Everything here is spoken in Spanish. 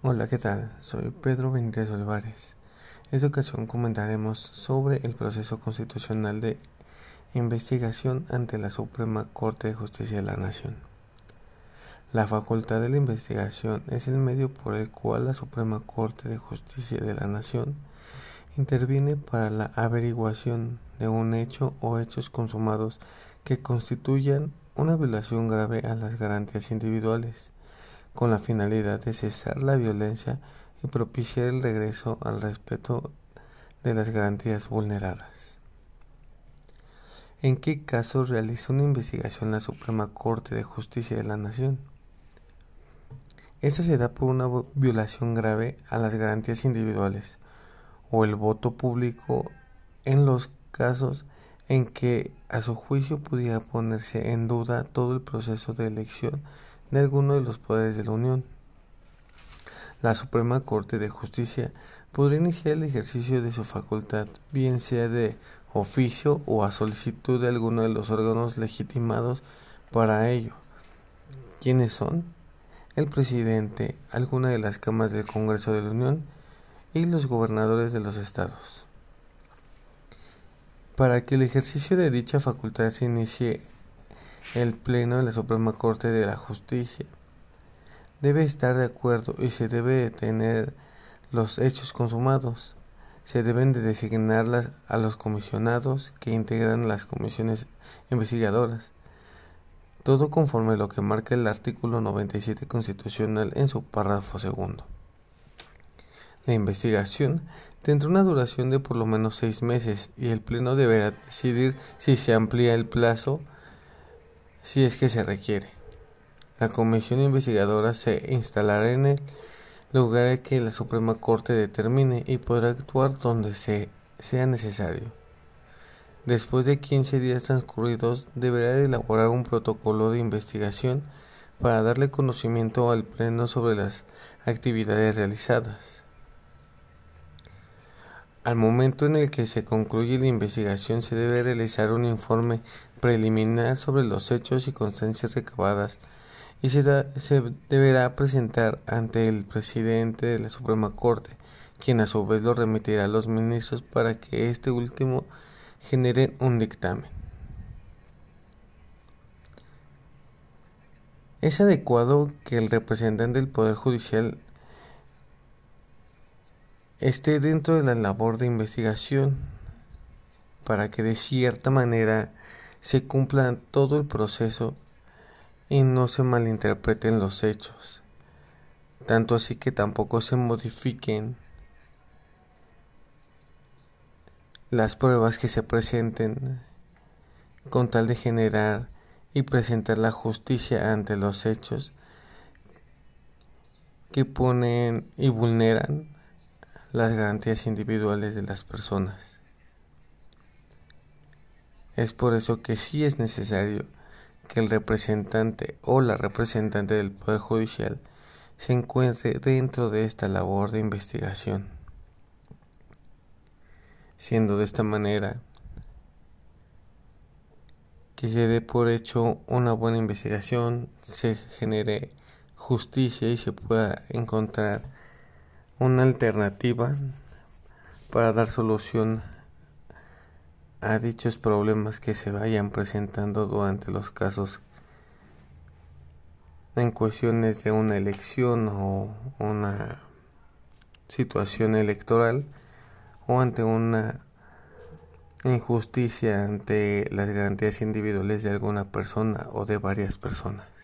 Hola, ¿qué tal? Soy Pedro Benítez Olivares. En esta ocasión comentaremos sobre el proceso constitucional de investigación ante la Suprema Corte de Justicia de la Nación. La facultad de la investigación es el medio por el cual la Suprema Corte de Justicia de la Nación interviene para la averiguación de un hecho o hechos consumados que constituyan una violación grave a las garantías individuales con la finalidad de cesar la violencia y propiciar el regreso al respeto de las garantías vulneradas. ¿En qué casos realiza una investigación la Suprema Corte de Justicia de la Nación? Esta se da por una violación grave a las garantías individuales o el voto público en los casos en que a su juicio pudiera ponerse en duda todo el proceso de elección de alguno de los poderes de la Unión. La Suprema Corte de Justicia podrá iniciar el ejercicio de su facultad, bien sea de oficio o a solicitud de alguno de los órganos legitimados para ello. ¿Quiénes son? El presidente, alguna de las cámaras del Congreso de la Unión y los gobernadores de los estados. Para que el ejercicio de dicha facultad se inicie el Pleno de la Suprema Corte de la Justicia debe estar de acuerdo y se debe detener los hechos consumados. Se deben de designar a los comisionados que integran las comisiones investigadoras. Todo conforme a lo que marca el artículo 97 constitucional en su párrafo segundo. La investigación tendrá una duración de por lo menos seis meses y el Pleno deberá decidir si se amplía el plazo si es que se requiere. La comisión investigadora se instalará en el lugar que la Suprema Corte determine y podrá actuar donde sea necesario. Después de 15 días transcurridos, deberá elaborar un protocolo de investigación para darle conocimiento al Pleno sobre las actividades realizadas. Al momento en el que se concluye la investigación se debe realizar un informe preliminar sobre los hechos y constancias recabadas y se, deberá presentar ante el presidente de la Suprema Corte, quien a su vez lo remitirá a los ministros para que este último genere un dictamen. Es adecuado que el representante del Poder Judicial esté dentro de la labor de investigación para que de cierta manera se cumpla todo el proceso y no se malinterpreten los hechos, tanto así que tampoco se modifiquen las pruebas que se presenten con tal de generar y presentar la justicia ante los hechos que ponen y vulneran las garantías individuales de las personas. Es por eso que sí es necesario que el representante o la representante del Poder Judicial se encuentre dentro de esta labor de investigación, siendo de esta manera que se dé por hecho una buena investigación, se genere justicia y se pueda encontrar una alternativa para dar solución a dichos problemas que se vayan presentando durante los casos en cuestiones de una elección o una situación electoral o ante una injusticia ante las garantías individuales de alguna persona o de varias personas.